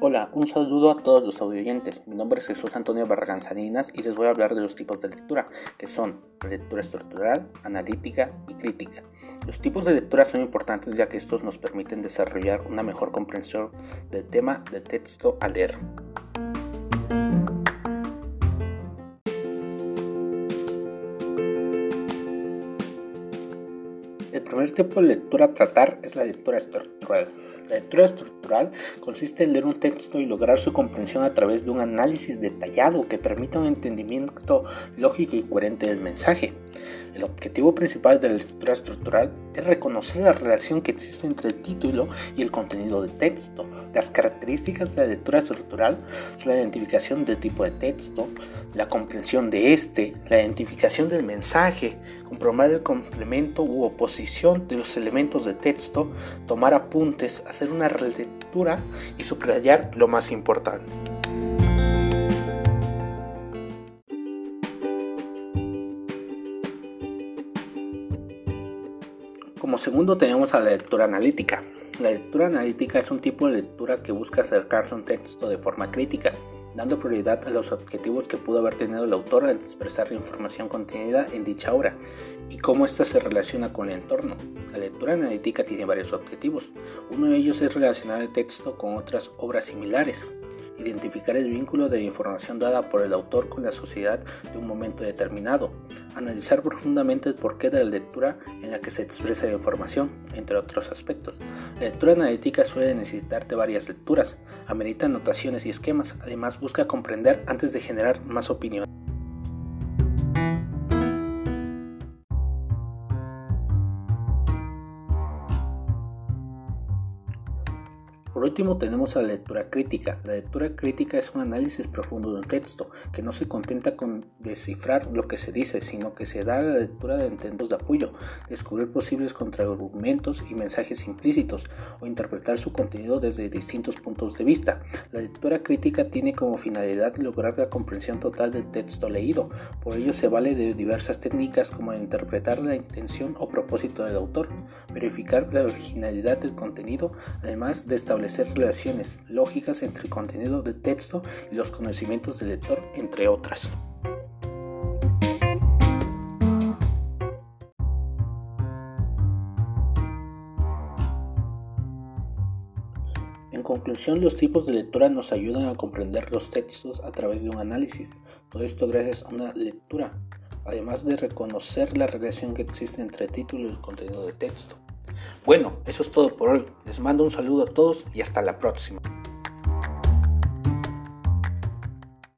Hola, un saludo a todos los audioyentes. Mi nombre es Jesús Antonio Barragán Salinas y les voy a hablar de los tipos de lectura, que son lectura estructural, analítica y crítica. Los tipos de lectura son importantes ya que estos nos permiten desarrollar una mejor comprensión del tema de texto a leer. El primer tipo de lectura a tratar es la lectura estructural. La lectura estructural consiste en leer un texto y lograr su comprensión a través de un análisis detallado que permita un entendimiento lógico y coherente del mensaje. El objetivo principal de la lectura estructural es reconocer la relación que existe entre el título y el contenido del texto. Las características de la lectura estructural son la identificación del tipo de texto, la comprensión de este, la identificación del mensaje, comprobar el complemento u oposición de los elementos de texto, tomar apuntes, una relectura y subrayar lo más importante. Como segundo tenemos a la lectura analítica. La lectura analítica es un tipo de lectura que busca acercarse a un texto de forma crítica, dando prioridad a los objetivos que pudo haber tenido el autor al expresar la información contenida en dicha obra y cómo ésta se relaciona con el entorno. La lectura analítica tiene varios objetivos. Uno de ellos es relacionar el texto con otras obras similares, identificar el vínculo de información dada por el autor con la sociedad de un momento determinado, analizar profundamente el porqué de la lectura en la que se expresa la información, entre otros aspectos. La lectura analítica suele necesitar de varias lecturas, amerita anotaciones y esquemas, además busca comprender antes de generar más opinión. Por último tenemos la lectura crítica. La lectura crítica es un análisis profundo de un texto, que no se contenta con descifrar lo que se dice, sino que se da la lectura de intentos de apoyo, descubrir posibles contraargumentos y mensajes implícitos, o interpretar su contenido desde distintos puntos de vista. La lectura crítica tiene como finalidad lograr la comprensión total del texto leído, por ello se vale de diversas técnicas como interpretar la intención o propósito del autor, verificar la originalidad del contenido, además de establecer relaciones lógicas entre el contenido del texto y los conocimientos del lector, entre otras. En conclusión, los tipos de lectura nos ayudan a comprender los textos a través de un análisis. Todo esto gracias a una lectura, además de reconocer la relación que existe entre título y el contenido del texto. Bueno, eso es todo por hoy. Les mando un saludo a todos y hasta la próxima.